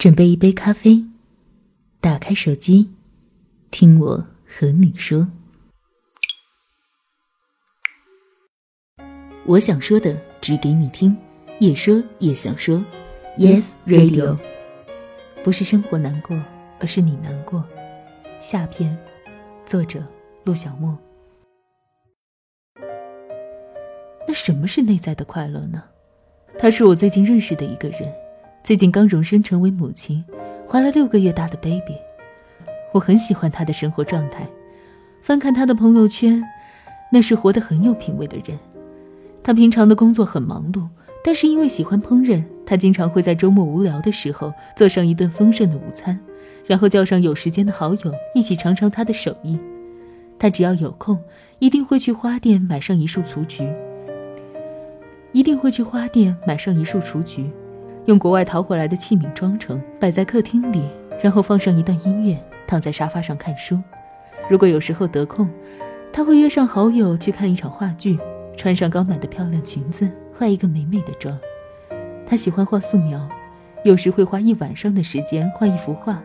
准备一杯咖啡，打开手机，听我和你说。我想说的，只给你听，也说也想说。Yes Radio，不是生活难过，而是你难过。下篇，作者陆小莫。那什么是内在的快乐呢？他是我最近认识的一个人。最近刚荣升成为母亲，怀了六个月大的 baby。我很喜欢她的生活状态，翻看她的朋友圈，那是活得很有品味的人。她平常的工作很忙碌，但是因为喜欢烹饪，她经常会在周末无聊的时候做上一顿丰盛的午餐，然后叫上有时间的好友一起尝尝她的手艺。她只要有空，一定会去花店买上一束雏菊，一定会去花店买上一束雏菊。用国外淘回来的器皿装成，摆在客厅里，然后放上一段音乐，躺在沙发上看书。如果有时候得空，他会约上好友去看一场话剧，穿上刚买的漂亮裙子，化一个美美的妆。他喜欢画素描，有时会花一晚上的时间画一幅画，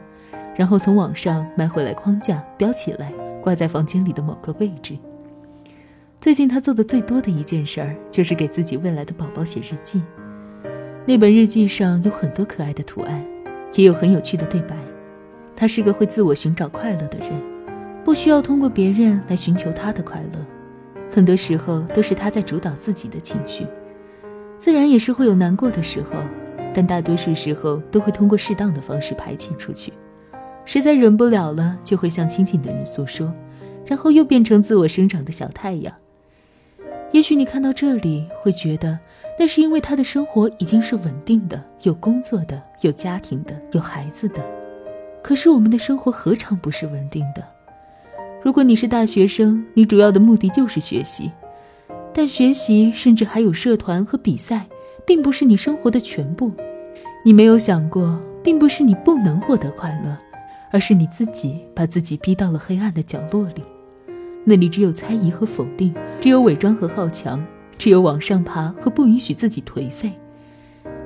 然后从网上买回来框架，裱起来，挂在房间里的某个位置。最近他做的最多的一件事儿，就是给自己未来的宝宝写日记。那本日记上有很多可爱的图案，也有很有趣的对白。他是个会自我寻找快乐的人，不需要通过别人来寻求他的快乐。很多时候都是他在主导自己的情绪，自然也是会有难过的时候，但大多数时候都会通过适当的方式排遣出去。实在忍不了了，就会向亲近的人诉说，然后又变成自我生长的小太阳。也许你看到这里会觉得。那是因为他的生活已经是稳定的，有工作的，有家庭的，有孩子的。可是我们的生活何尝不是稳定的？如果你是大学生，你主要的目的就是学习，但学习甚至还有社团和比赛，并不是你生活的全部。你没有想过，并不是你不能获得快乐，而是你自己把自己逼到了黑暗的角落里，那里只有猜疑和否定，只有伪装和好强。只有往上爬和不允许自己颓废。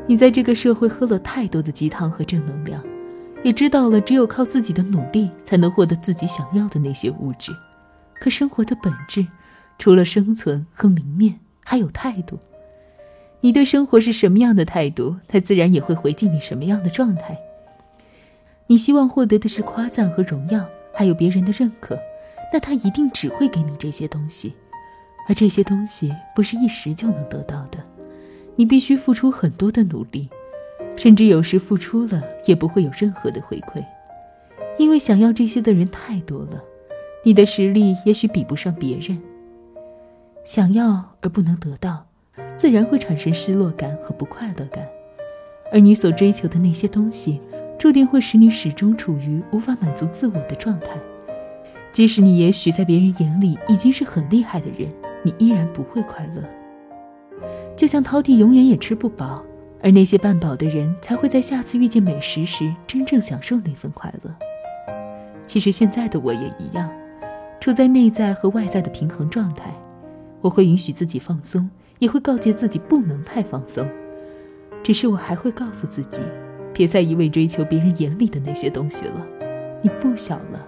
你在这个社会喝了太多的鸡汤和正能量，也知道了只有靠自己的努力才能获得自己想要的那些物质。可生活的本质，除了生存和明面，还有态度。你对生活是什么样的态度，它自然也会回敬你什么样的状态。你希望获得的是夸赞和荣耀，还有别人的认可，那他一定只会给你这些东西。而这些东西不是一时就能得到的，你必须付出很多的努力，甚至有时付出了也不会有任何的回馈，因为想要这些的人太多了，你的实力也许比不上别人。想要而不能得到，自然会产生失落感和不快乐感，而你所追求的那些东西，注定会使你始终处于无法满足自我的状态，即使你也许在别人眼里已经是很厉害的人。你依然不会快乐，就像饕餮永远也吃不饱，而那些半饱的人才会在下次遇见美食时真正享受那份快乐。其实现在的我也一样，处在内在和外在的平衡状态。我会允许自己放松，也会告诫自己不能太放松。只是我还会告诉自己，别再一味追求别人眼里的那些东西了。你不小了，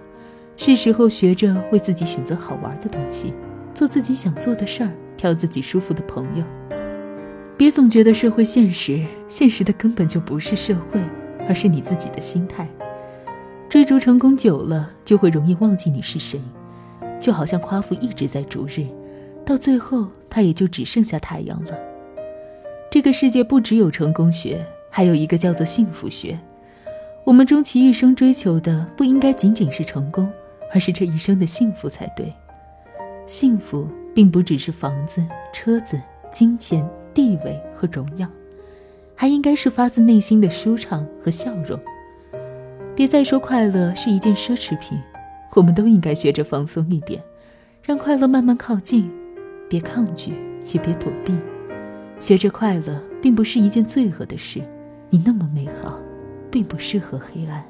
是时候学着为自己选择好玩的东西。做自己想做的事儿，挑自己舒服的朋友。别总觉得社会现实，现实的根本就不是社会，而是你自己的心态。追逐成功久了，就会容易忘记你是谁。就好像夸父一直在逐日，到最后他也就只剩下太阳了。这个世界不只有成功学，还有一个叫做幸福学。我们终其一生追求的，不应该仅仅是成功，而是这一生的幸福才对。幸福并不只是房子、车子、金钱、地位和荣耀，还应该是发自内心的舒畅和笑容。别再说快乐是一件奢侈品，我们都应该学着放松一点，让快乐慢慢靠近，别抗拒，也别躲避。学着快乐并不是一件罪恶的事，你那么美好，并不适合黑暗。